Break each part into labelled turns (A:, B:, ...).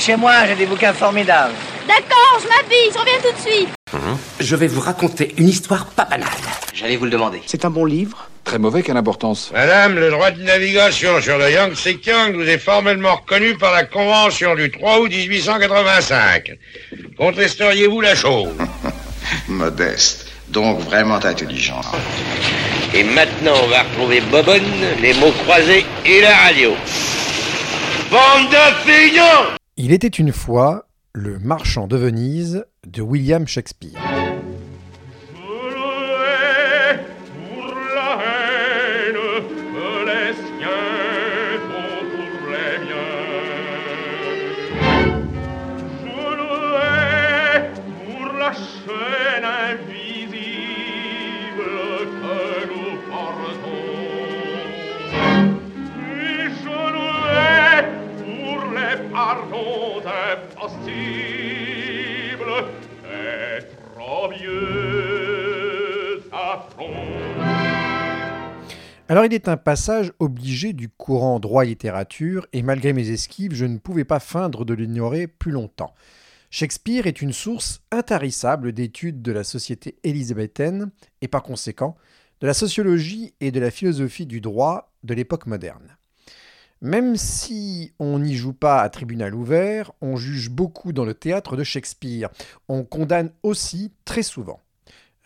A: chez moi, j'ai des bouquins formidables.
B: D'accord, je m'habille, je reviens tout de suite.
C: Je vais vous raconter une histoire pas banale.
A: J'allais vous le demander.
D: C'est un bon livre
E: Très mauvais, quelle importance
F: Madame, le droit de navigation sur le Yangtze-Kiang vous est formellement reconnu par la Convention du 3 août 1885. Contesteriez-vous la chose?
G: Modeste, donc vraiment intelligent.
F: Et maintenant, on va retrouver Bobonne, les mots croisés et la radio. Bande de fignons
H: Il était une fois le marchand de Venise de William Shakespeare. Il est un passage obligé du courant droit-littérature et malgré mes esquives, je ne pouvais pas feindre de l'ignorer plus longtemps. Shakespeare est une source intarissable d'études de la société élisabéthaine et par conséquent de la sociologie et de la philosophie du droit de l'époque moderne. Même si on n'y joue pas à tribunal ouvert, on juge beaucoup dans le théâtre de Shakespeare. On condamne aussi très souvent.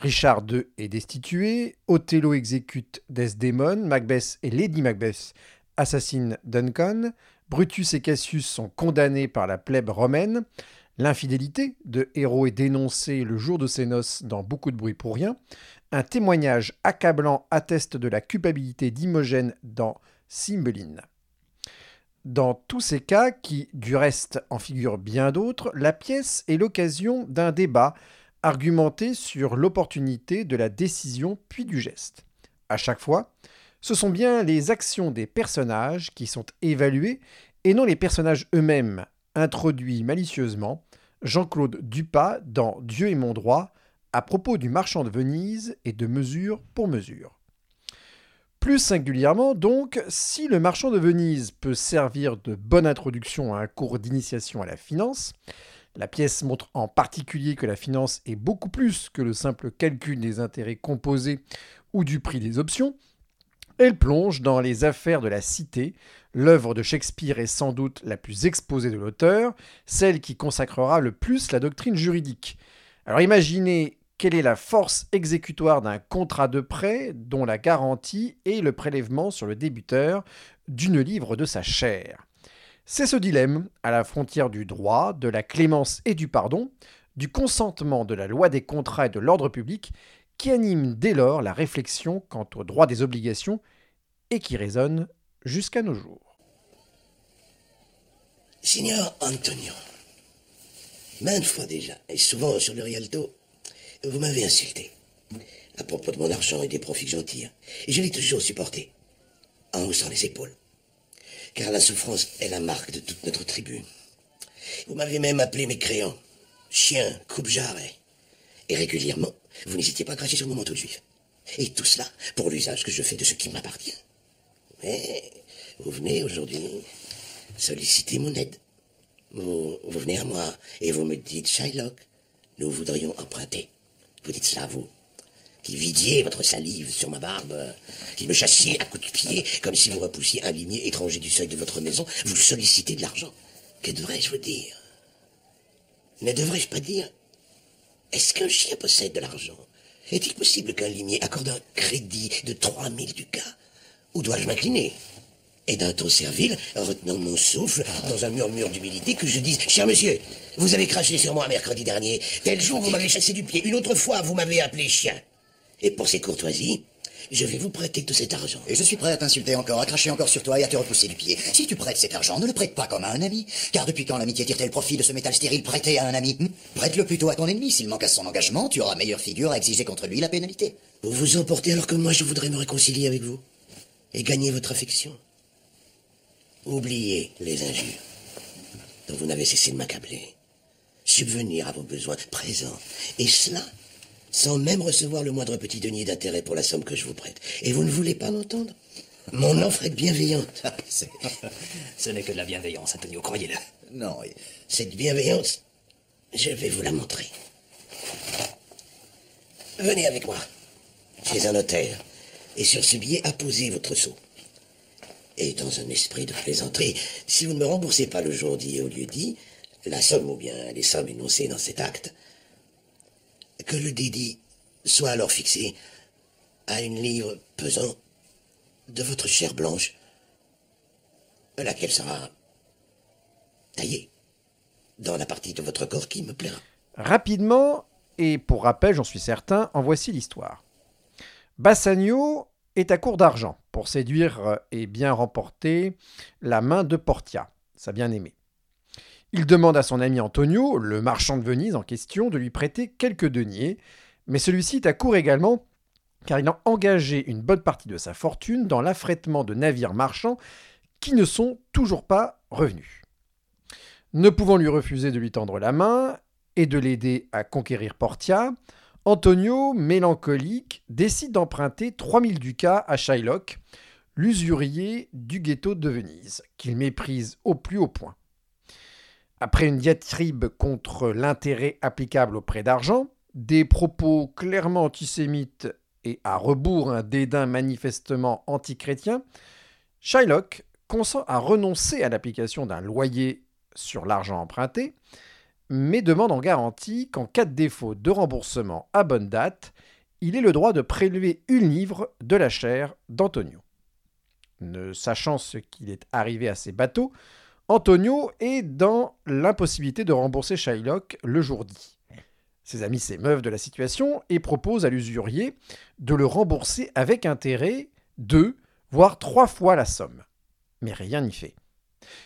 H: Richard II est destitué, Othello exécute Desdemone, Macbeth et Lady Macbeth assassinent Duncan, Brutus et Cassius sont condamnés par la plèbe romaine, l'infidélité de Héros est dénoncée le jour de ses noces dans beaucoup de bruit pour rien, un témoignage accablant atteste de la culpabilité d'Imogène dans Cymbeline. Dans tous ces cas, qui du reste en figurent bien d'autres, la pièce est l'occasion d'un débat argumenté sur l'opportunité de la décision puis du geste. À chaque fois, ce sont bien les actions des personnages qui sont évaluées et non les personnages eux-mêmes, introduits malicieusement, Jean-Claude Dupas dans Dieu et mon droit, à propos du marchand de Venise et de mesure pour mesure. Plus singulièrement, donc, si le marchand de Venise peut servir de bonne introduction à un cours d'initiation à la finance, la pièce montre en particulier que la finance est beaucoup plus que le simple calcul des intérêts composés ou du prix des options, elle plonge dans les affaires de la cité. L'œuvre de Shakespeare est sans doute la plus exposée de l'auteur, celle qui consacrera le plus la doctrine juridique. Alors imaginez quelle est la force exécutoire d'un contrat de prêt dont la garantie est le prélèvement sur le débiteur d'une livre de sa chair. C'est ce dilemme, à la frontière du droit, de la clémence et du pardon, du consentement de la loi des contrats et de l'ordre public, qui anime dès lors la réflexion quant au droit des obligations et qui résonne jusqu'à nos jours.
I: Signor Antonio, maintes fois déjà, et souvent sur le Rialto, vous m'avez insulté à propos de mon argent et des profits que j'en tire. Et je l'ai toujours supporté, en haussant les épaules. Car la souffrance est la marque de toute notre tribu. Vous m'avez même appelé mécréant, chien, coupe-jarret. Et régulièrement, vous n'hésitiez pas à cracher sur mon manteau de juif. Et tout cela pour l'usage que je fais de ce qui m'appartient. Mais vous venez aujourd'hui solliciter mon aide. Vous, vous venez à moi et vous me dites, Shylock, nous voudrions emprunter. Vous dites cela, vous, qui vidiez votre salive sur ma barbe, qui me chassiez à coups de pied, comme si vous repoussiez un limier étranger du seuil de votre maison, vous sollicitez de l'argent. Que devrais-je vous dire? Ne devrais-je pas dire Est-ce qu'un chien possède de l'argent? Est-il possible qu'un limier accorde un crédit de 3000 ducats? Ou dois-je m'incliner? Et d'un ton servile, retenant mon souffle, dans un murmure d'humilité, que je dise Cher monsieur, vous avez craché sur moi mercredi dernier. Tel jour, vous m'avez chassé du pied. Une autre fois, vous m'avez appelé chien. Et pour ces courtoisies, je vais vous prêter tout cet argent.
J: Et je suis prêt à t'insulter encore, à cracher encore sur toi et à te repousser du pied. Si tu prêtes cet argent, ne le prête pas comme à un ami. Car depuis quand l'amitié tire-t-elle profit de ce métal stérile prêté à un ami hmm Prête-le plutôt à ton ennemi. S'il manque à son engagement, tu auras meilleure figure à exiger contre lui la pénalité.
I: Vous vous emportez alors que moi, je voudrais me réconcilier avec vous. Et gagner votre affection. Oubliez les injures dont vous n'avez cessé de m'accabler. Subvenir à vos besoins présents. Et cela sans même recevoir le moindre petit denier d'intérêt pour la somme que je vous prête. Et vous ne voulez pas m'entendre Mon offre est bienveillante.
K: Ce n'est que de la bienveillance, Antonio, croyez-le.
I: Non, cette bienveillance, je vais vous la montrer. Venez avec moi, chez un notaire, et sur ce billet, apposez votre sceau. Et dans un esprit de plaisanterie, si vous ne me remboursez pas le jour dit et au lieu dit, la somme ou bien les sommes énoncées dans cet acte, que le dédit soit alors fixé à une livre pesant de votre chair blanche, laquelle sera taillée dans la partie de votre corps qui me plaira.
H: Rapidement, et pour rappel, j'en suis certain, en voici l'histoire. Bassagno est à court d'argent pour séduire et bien remporter la main de Portia, sa bien-aimée. Il demande à son ami Antonio, le marchand de Venise en question, de lui prêter quelques deniers, mais celui-ci est à court également car il a engagé une bonne partie de sa fortune dans l'affrètement de navires marchands qui ne sont toujours pas revenus. Ne pouvant lui refuser de lui tendre la main et de l'aider à conquérir Portia, Antonio, mélancolique, décide d'emprunter 3000 ducats à Shylock, l'usurier du ghetto de Venise, qu'il méprise au plus haut point. Après une diatribe contre l'intérêt applicable au prêt d'argent, des propos clairement antisémites et à rebours un dédain manifestement antichrétien, Shylock consent à renoncer à l'application d'un loyer sur l'argent emprunté, mais demande en garantie qu'en cas de défaut de remboursement à bonne date, il ait le droit de prélever une livre de la chair d'Antonio. Ne sachant ce qu'il est arrivé à ses bateaux, Antonio est dans l'impossibilité de rembourser Shylock le jour dit. Ses amis s'émeuvent de la situation et proposent à l'usurier de le rembourser avec intérêt deux, voire trois fois la somme. Mais rien n'y fait.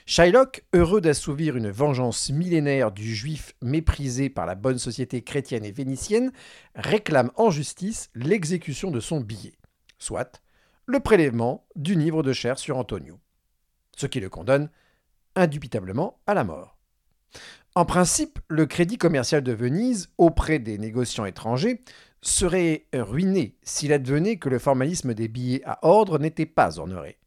H: Shylock, heureux d'assouvir une vengeance millénaire du juif méprisé par la bonne société chrétienne et vénitienne, réclame en justice l'exécution de son billet, soit le prélèvement du livre de chair sur Antonio, ce qui le condamne indubitablement à la mort. En principe, le crédit commercial de Venise auprès des négociants étrangers serait ruiné s'il advenait que le formalisme des billets à ordre n'était pas honoré.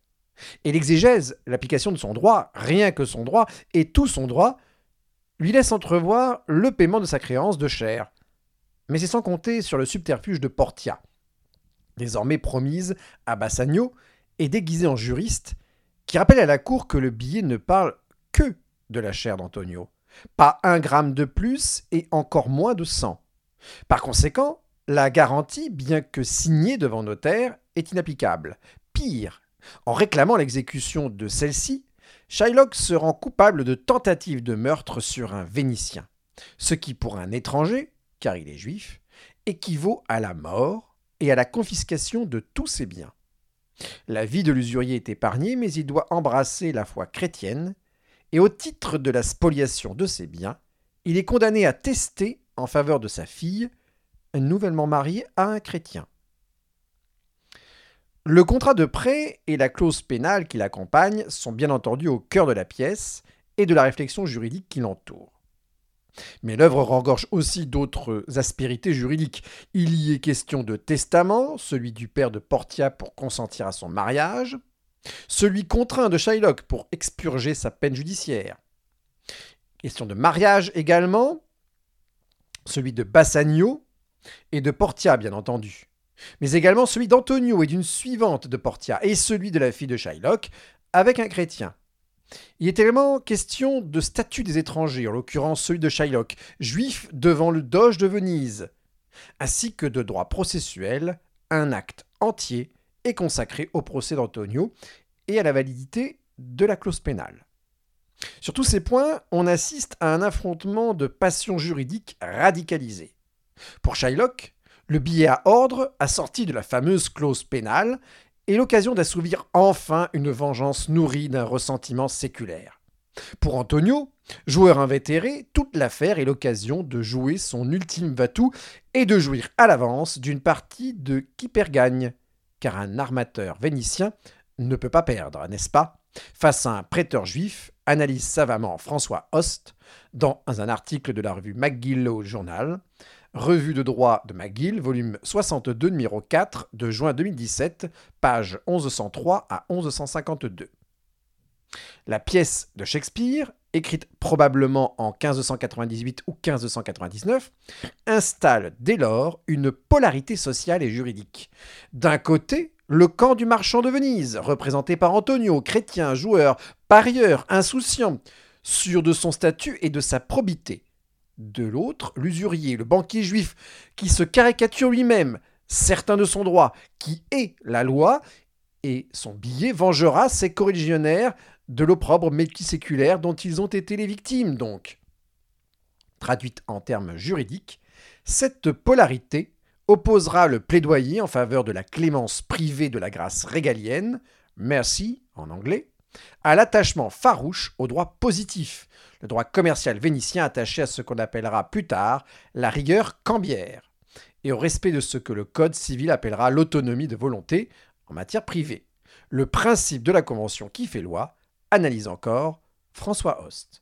H: Et l'exégèse, l'application de son droit, rien que son droit, et tout son droit, lui laisse entrevoir le paiement de sa créance de chair. Mais c'est sans compter sur le subterfuge de Portia, désormais promise à Bassagno et déguisé en juriste, qui rappelle à la cour que le billet ne parle que de la chair d'Antonio, pas un gramme de plus et encore moins de sang. Par conséquent, la garantie, bien que signée devant notaire, est inapplicable. Pire, en réclamant l'exécution de celle-ci, Shylock se rend coupable de tentative de meurtre sur un Vénitien, ce qui pour un étranger, car il est juif, équivaut à la mort et à la confiscation de tous ses biens. La vie de l'usurier est épargnée, mais il doit embrasser la foi chrétienne, et au titre de la spoliation de ses biens, il est condamné à tester en faveur de sa fille, nouvellement mariée à un chrétien. Le contrat de prêt et la clause pénale qui l'accompagne sont bien entendu au cœur de la pièce et de la réflexion juridique qui l'entoure. Mais l'œuvre regorge aussi d'autres aspérités juridiques. Il y est question de testament, celui du père de Portia pour consentir à son mariage, celui contraint de Shylock pour expurger sa peine judiciaire. Question de mariage également, celui de Bassagno et de Portia bien entendu mais également celui d'Antonio et d'une suivante de Portia, et celui de la fille de Shylock, avec un chrétien. Il est également question de statut des étrangers, en l'occurrence celui de Shylock, juif devant le doge de Venise, ainsi que de droit processuel, un acte entier est consacré au procès d'Antonio et à la validité de la clause pénale. Sur tous ces points, on assiste à un affrontement de passions juridiques radicalisées. Pour Shylock, le billet à ordre, assorti de la fameuse clause pénale, est l'occasion d'assouvir enfin une vengeance nourrie d'un ressentiment séculaire. Pour Antonio, joueur invétéré, toute l'affaire est l'occasion de jouer son ultime vatou et de jouir à l'avance d'une partie de qui perd gagne, car un armateur vénitien ne peut pas perdre, n'est-ce pas? Face à un prêteur juif, analyse savamment François Host dans un article de la revue McGill Journal. Revue de droit de McGill, volume 62, numéro 4, de juin 2017, page 1103 à 1152. La pièce de Shakespeare écrite probablement en 1598 ou 1599, installe dès lors une polarité sociale et juridique. D'un côté, le camp du marchand de Venise, représenté par Antonio, chrétien, joueur, parieur, insouciant, sûr de son statut et de sa probité. De l'autre, l'usurier, le banquier juif, qui se caricature lui-même, certain de son droit, qui est la loi, et son billet vengera ses corrigionnaires de l'opprobre multiséculaire dont ils ont été les victimes, donc. Traduite en termes juridiques, cette polarité opposera le plaidoyer en faveur de la clémence privée de la grâce régalienne, merci en anglais, à l'attachement farouche au droit positif, le droit commercial vénitien attaché à ce qu'on appellera plus tard la rigueur cambière, et au respect de ce que le Code civil appellera l'autonomie de volonté en matière privée. Le principe de la Convention qui fait loi, analyse encore François Host.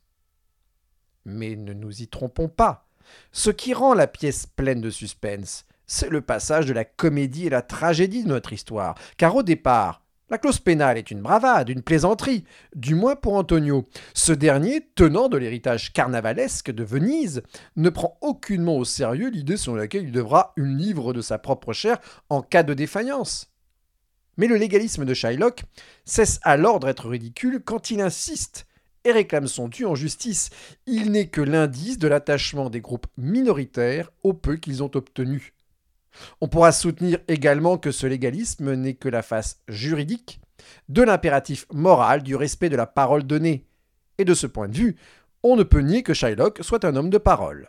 H: Mais ne nous y trompons pas. Ce qui rend la pièce pleine de suspense, c'est le passage de la comédie et la tragédie de notre histoire. Car au départ, la clause pénale est une bravade, une plaisanterie, du moins pour Antonio. Ce dernier, tenant de l'héritage carnavalesque de Venise, ne prend aucunement au sérieux l'idée selon laquelle il devra une livre de sa propre chair en cas de défaillance. Mais le légalisme de Shylock cesse alors d'être ridicule quand il insiste et réclame son dû en justice. Il n'est que l'indice de l'attachement des groupes minoritaires au peu qu'ils ont obtenu. On pourra soutenir également que ce légalisme n'est que la face juridique de l'impératif moral du respect de la parole donnée. Et de ce point de vue, on ne peut nier que Shylock soit un homme de parole.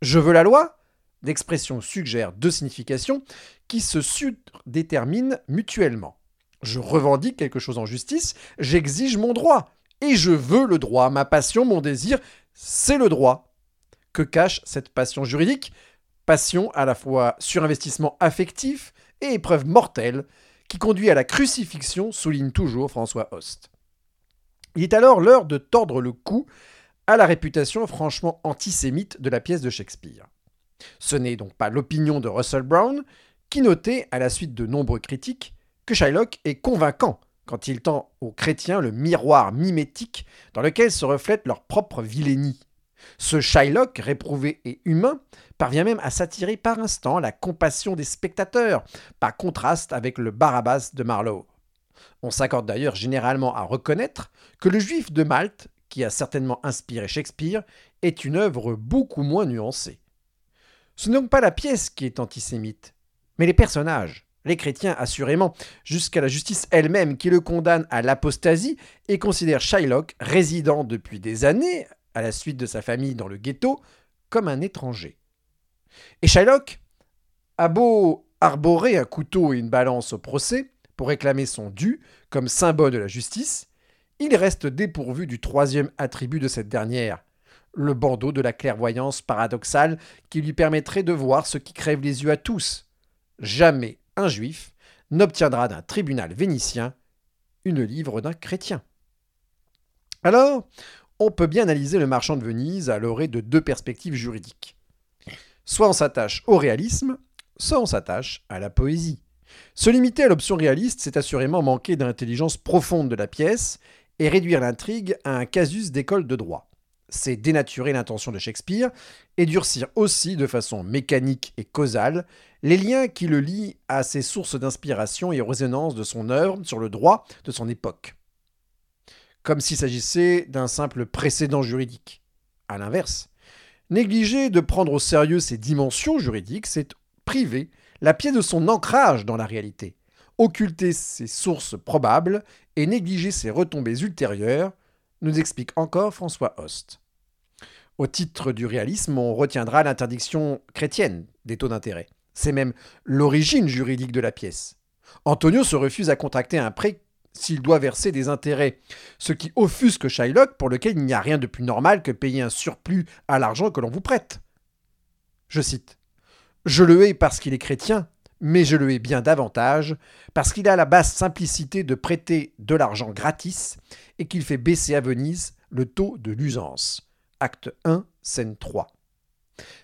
H: Je veux la loi L'expression suggère deux significations qui se surdéterminent mutuellement. Je revendique quelque chose en justice, j'exige mon droit, et je veux le droit. Ma passion, mon désir, c'est le droit. Que cache cette passion juridique? Passion à la fois surinvestissement affectif et épreuve mortelle qui conduit à la crucifixion, souligne toujours François Host. Il est alors l'heure de tordre le cou à la réputation franchement antisémite de la pièce de Shakespeare. Ce n'est donc pas l'opinion de Russell Brown qui notait, à la suite de nombreux critiques, que Shylock est convaincant quand il tend aux chrétiens le miroir mimétique dans lequel se reflète leur propre vilainie. Ce Shylock, réprouvé et humain, parvient même à s'attirer par instant la compassion des spectateurs, par contraste avec le Barabbas de Marlowe. On s'accorde d'ailleurs généralement à reconnaître que le Juif de Malte, qui a certainement inspiré Shakespeare, est une œuvre beaucoup moins nuancée. Ce n'est donc pas la pièce qui est antisémite, mais les personnages, les chrétiens assurément, jusqu'à la justice elle-même qui le condamne à l'apostasie et considère Shylock, résident depuis des années à la suite de sa famille dans le ghetto, comme un étranger. Et Shylock a beau arborer un couteau et une balance au procès pour réclamer son dû comme symbole de la justice, il reste dépourvu du troisième attribut de cette dernière, le bandeau de la clairvoyance paradoxale qui lui permettrait de voir ce qui crève les yeux à tous. Jamais un juif n'obtiendra d'un tribunal vénitien une livre d'un chrétien. Alors, on peut bien analyser le marchand de Venise à l'orée de deux perspectives juridiques. Soit on s'attache au réalisme, soit on s'attache à la poésie. Se limiter à l'option réaliste, c'est assurément manquer d'intelligence profonde de la pièce et réduire l'intrigue à un casus d'école de droit. C'est dénaturer l'intention de Shakespeare et durcir aussi de façon mécanique et causale les liens qui le lient à ses sources d'inspiration et aux résonances de son œuvre sur le droit de son époque comme s'il s'agissait d'un simple précédent juridique. A l'inverse, négliger de prendre au sérieux ses dimensions juridiques, c'est priver la pièce de son ancrage dans la réalité, occulter ses sources probables et négliger ses retombées ultérieures, nous explique encore François Host. Au titre du réalisme, on retiendra l'interdiction chrétienne des taux d'intérêt. C'est même l'origine juridique de la pièce. Antonio se refuse à contracter un prêt s'il doit verser des intérêts, ce qui offusque Shylock pour lequel il n'y a rien de plus normal que payer un surplus à l'argent que l'on vous prête. Je cite Je le hais parce qu'il est chrétien, mais je le hais bien davantage parce qu'il a la basse simplicité de prêter de l'argent gratis et qu'il fait baisser à Venise le taux de l'usance. Acte 1, scène 3.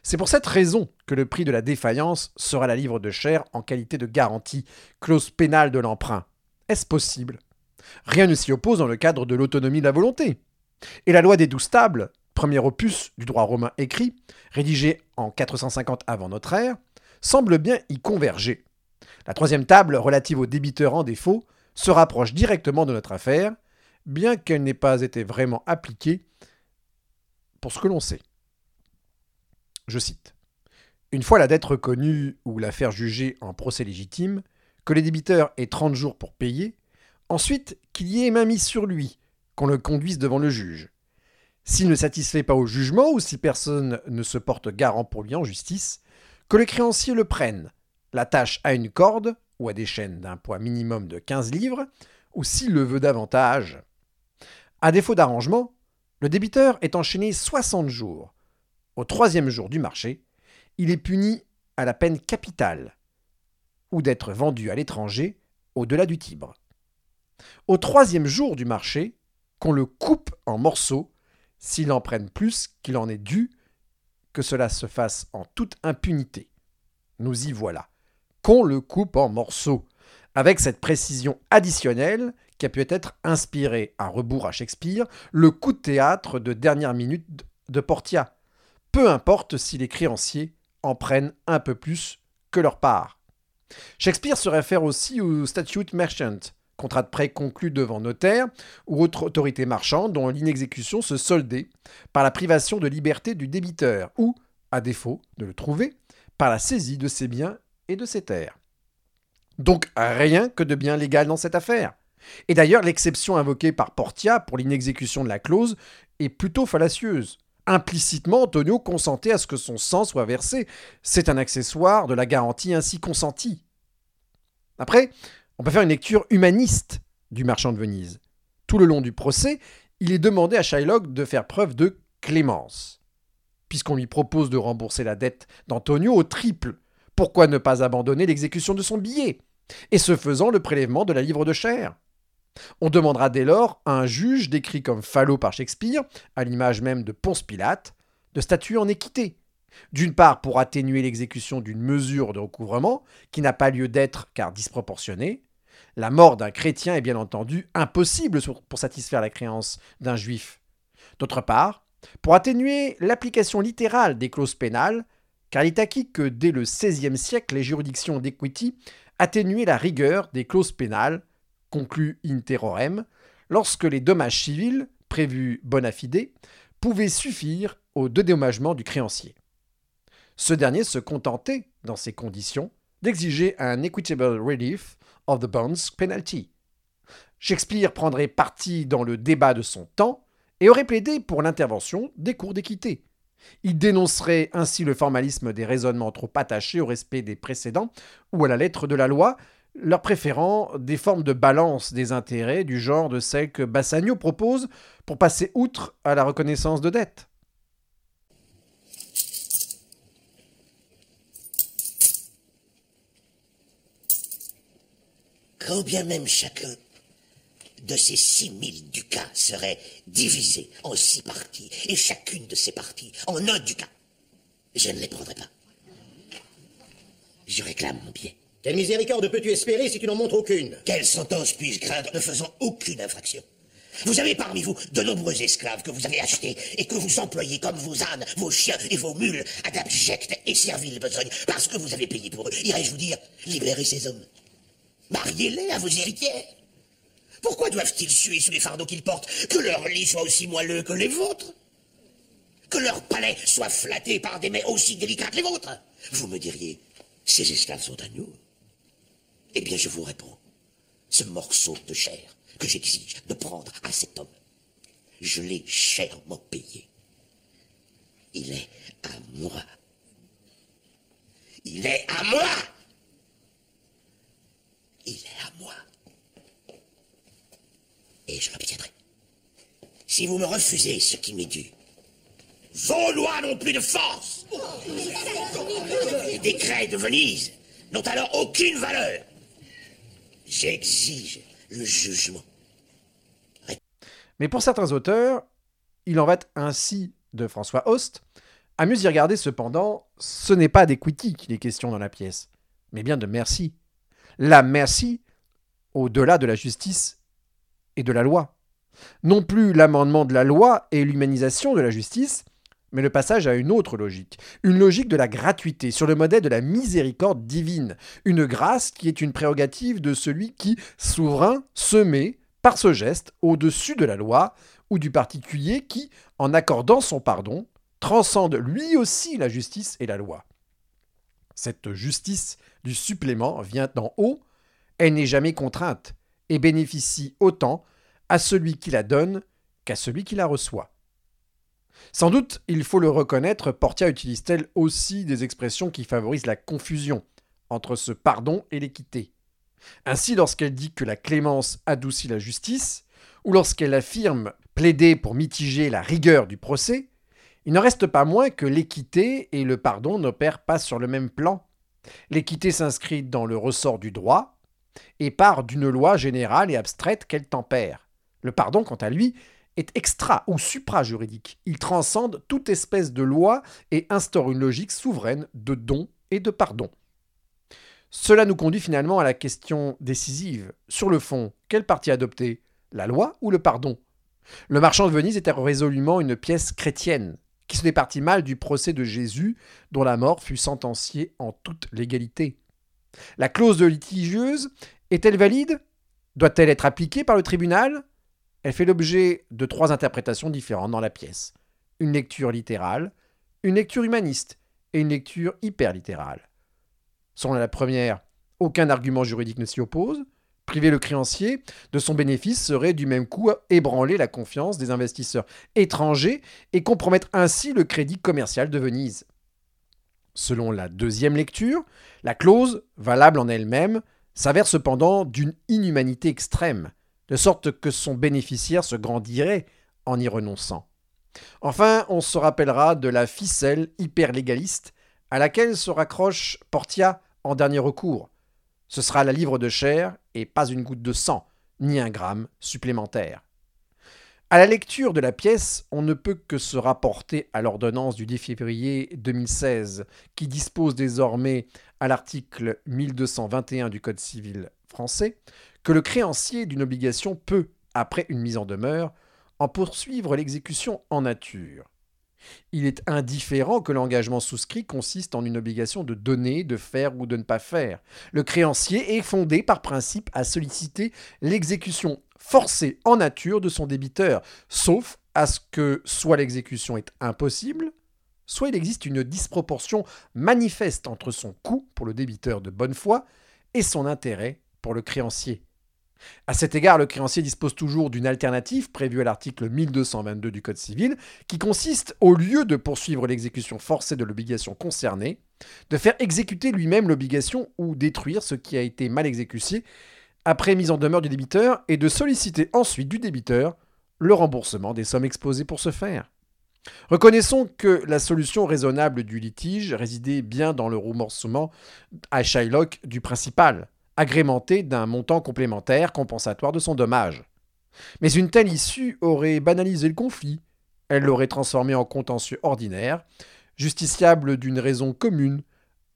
H: C'est pour cette raison que le prix de la défaillance sera la livre de chair en qualité de garantie, clause pénale de l'emprunt. Est-ce possible? Rien ne s'y oppose dans le cadre de l'autonomie de la volonté. Et la loi des douze tables, premier opus du droit romain écrit, rédigé en 450 avant notre ère, semble bien y converger. La troisième table, relative aux débiteurs en défaut, se rapproche directement de notre affaire, bien qu'elle n'ait pas été vraiment appliquée pour ce que l'on sait. Je cite. Une fois la dette reconnue ou l'affaire jugée en procès légitime, que les débiteurs aient 30 jours pour payer, ensuite qu'il y ait main mise sur lui, qu'on le conduise devant le juge. S'il ne satisfait pas au jugement ou si personne ne se porte garant pour lui en justice, que le créancier le prenne, l'attache à une corde ou à des chaînes d'un poids minimum de 15 livres, ou s'il le veut davantage. À défaut d'arrangement, le débiteur est enchaîné 60 jours. Au troisième jour du marché, il est puni à la peine capitale, ou d'être vendu à l'étranger au-delà du Tibre. Au troisième jour du marché, qu'on le coupe en morceaux s'il en prenne plus qu'il en est dû, que cela se fasse en toute impunité. Nous y voilà. Qu'on le coupe en morceaux, avec cette précision additionnelle qui a pu être inspirée à rebours à Shakespeare, le coup de théâtre de dernière minute de Portia. Peu importe si les créanciers en prennent un peu plus que leur part. Shakespeare se réfère aussi au statute merchant, contrat de prêt conclu devant notaire ou autre autorité marchande dont l'inexécution se soldait par la privation de liberté du débiteur ou, à défaut de le trouver, par la saisie de ses biens et de ses terres. Donc rien que de bien légal dans cette affaire. Et d'ailleurs, l'exception invoquée par Portia pour l'inexécution de la clause est plutôt fallacieuse. Implicitement, Antonio consentait à ce que son sang soit versé. C'est un accessoire de la garantie ainsi consentie. Après, on peut faire une lecture humaniste du marchand de Venise. Tout le long du procès, il est demandé à Shylock de faire preuve de clémence. Puisqu'on lui propose de rembourser la dette d'Antonio au triple, pourquoi ne pas abandonner l'exécution de son billet? Et ce faisant, le prélèvement de la livre de chair on demandera dès lors à un juge décrit comme falot par Shakespeare, à l'image même de Ponce Pilate, de statuer en équité. D'une part pour atténuer l'exécution d'une mesure de recouvrement qui n'a pas lieu d'être car disproportionnée. La mort d'un chrétien est bien entendu impossible pour satisfaire la créance d'un juif. D'autre part, pour atténuer l'application littérale des clauses pénales, car il est acquis que dès le XVIe siècle, les juridictions d'equity atténuaient la rigueur des clauses pénales conclu in terrorem, lorsque les dommages civils, prévus bona fide, pouvaient suffire au dédommagement du créancier. Ce dernier se contentait, dans ces conditions, d'exiger un equitable relief of the bonds penalty. Shakespeare prendrait parti dans le débat de son temps et aurait plaidé pour l'intervention des cours d'équité. Il dénoncerait ainsi le formalisme des raisonnements trop attachés au respect des précédents ou à la lettre de la loi, leur préférant des formes de balance des intérêts du genre de celles que Bassagno propose pour passer outre à la reconnaissance de dette.
I: Quand bien même chacun de ces six mille ducats serait divisé en six parties, et chacune de ces parties en un ducat, je ne les prendrai pas. Je réclame mon billet.
J: Quelle miséricorde peux-tu espérer si tu n'en montres aucune?
I: Quelle sentence puis-je craindre ne faisant aucune infraction? Vous avez parmi vous de nombreux esclaves que vous avez achetés et que vous employez comme vos ânes, vos chiens et vos mules à d'abjectes et serviles besognes parce que vous avez payé pour eux. Irais-je vous dire, libérez ces hommes Mariez-les à vos héritières Pourquoi doivent-ils suer sous les fardeaux qu'ils portent Que leur lit soit aussi moelleux que les vôtres Que leur palais soit flatté par des mets aussi délicats que les vôtres Vous me diriez, ces esclaves sont à nous. Eh bien, je vous réponds. Ce morceau de chair que j'exige de prendre à cet homme, je l'ai chèrement payé. Il est à moi. Il est à moi. Il est à moi. Et je l'obtiendrai. Si vous me refusez ce qui m'est dû, vos lois n'ont plus de force. Les décrets de Venise n'ont alors aucune valeur. J'exige le jugement.
H: Mais pour certains auteurs, il en va ainsi de François Host. Mieux y regarder cependant, ce n'est pas d'equity qu'il est question dans la pièce, mais bien de merci. La merci au-delà de la justice et de la loi. Non plus l'amendement de la loi et l'humanisation de la justice, mais le passage à une autre logique, une logique de la gratuité, sur le modèle de la miséricorde divine, une grâce qui est une prérogative de celui qui, souverain, se met, par ce geste, au-dessus de la loi, ou du particulier qui, en accordant son pardon, transcende lui aussi la justice et la loi. Cette justice du supplément vient d'en haut, elle n'est jamais contrainte, et bénéficie autant à celui qui la donne qu'à celui qui la reçoit. Sans doute, il faut le reconnaître, Portia utilise-t-elle aussi des expressions qui favorisent la confusion entre ce pardon et l'équité? Ainsi, lorsqu'elle dit que la clémence adoucit la justice, ou lorsqu'elle affirme plaider pour mitiger la rigueur du procès, il n'en reste pas moins que l'équité et le pardon n'opèrent pas sur le même plan. L'équité s'inscrit dans le ressort du droit et part d'une loi générale et abstraite qu'elle tempère. Le pardon, quant à lui, est extra ou supra-juridique. Il transcende toute espèce de loi et instaure une logique souveraine de don et de pardon. Cela nous conduit finalement à la question décisive. Sur le fond, quelle partie adopter La loi ou le pardon? Le marchand de Venise était résolument une pièce chrétienne, qui se départit mal du procès de Jésus, dont la mort fut sentenciée en toute légalité. La clause litigieuse est-elle valide? Doit-elle être appliquée par le tribunal? Elle fait l'objet de trois interprétations différentes dans la pièce. Une lecture littérale, une lecture humaniste et une lecture hyperlittérale. Selon la première, aucun argument juridique ne s'y oppose. Priver le créancier de son bénéfice serait du même coup ébranler la confiance des investisseurs étrangers et compromettre ainsi le crédit commercial de Venise. Selon la deuxième lecture, la clause, valable en elle-même, s'avère cependant d'une inhumanité extrême de sorte que son bénéficiaire se grandirait en y renonçant. Enfin, on se rappellera de la ficelle hyper-légaliste à laquelle se raccroche Portia en dernier recours. Ce sera la livre de chair et pas une goutte de sang, ni un gramme supplémentaire. À la lecture de la pièce, on ne peut que se rapporter à l'ordonnance du 10 février 2016, qui dispose désormais, à l'article 1221 du Code civil français, que le créancier d'une obligation peut, après une mise en demeure, en poursuivre l'exécution en nature. Il est indifférent que l'engagement souscrit consiste en une obligation de donner, de faire ou de ne pas faire. Le créancier est fondé par principe à solliciter l'exécution forcée en nature de son débiteur, sauf à ce que soit l'exécution est impossible, soit il existe une disproportion manifeste entre son coût pour le débiteur de bonne foi et son intérêt pour le créancier. À cet égard, le créancier dispose toujours d'une alternative prévue à l'article 1222 du Code civil, qui consiste, au lieu de poursuivre l'exécution forcée de l'obligation concernée, de faire exécuter lui-même l'obligation ou détruire ce qui a été mal exécuté après mise en demeure du débiteur et de solliciter ensuite du débiteur le remboursement des sommes exposées pour ce faire. Reconnaissons que la solution raisonnable du litige résidait bien dans le remboursement à Shylock du principal, agrémenté d'un montant complémentaire compensatoire de son dommage. Mais une telle issue aurait banalisé le conflit, elle l'aurait transformé en contentieux ordinaire, justiciable d'une raison commune,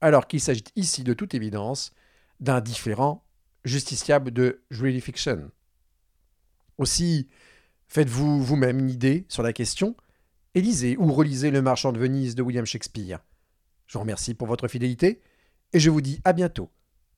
H: alors qu'il s'agit ici de toute évidence d'un différent justiciable de jurisdiction. Aussi, faites-vous vous-même une idée sur la question et lisez ou relisez Le Marchand de Venise de William Shakespeare. Je vous remercie pour votre fidélité et je vous dis à bientôt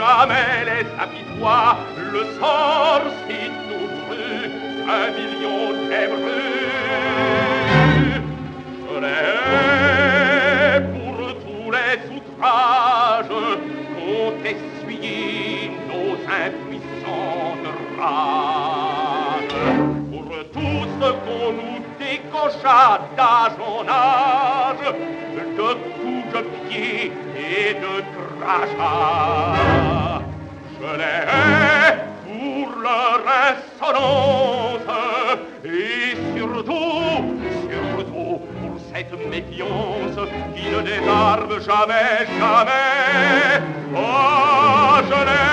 L: jamais les apitoie le sort si douloureux un million d'hébreux. Je l'ai pour tous les outrages qu'ont essuyé nos impuissantes rages. Pour tout ce qu'on nous décocha d'âge en âge, pied et de crachats. Je l'ai pour leur insolence et surtout cette méfiance qui ne désarme jamais, jamais. Oh, je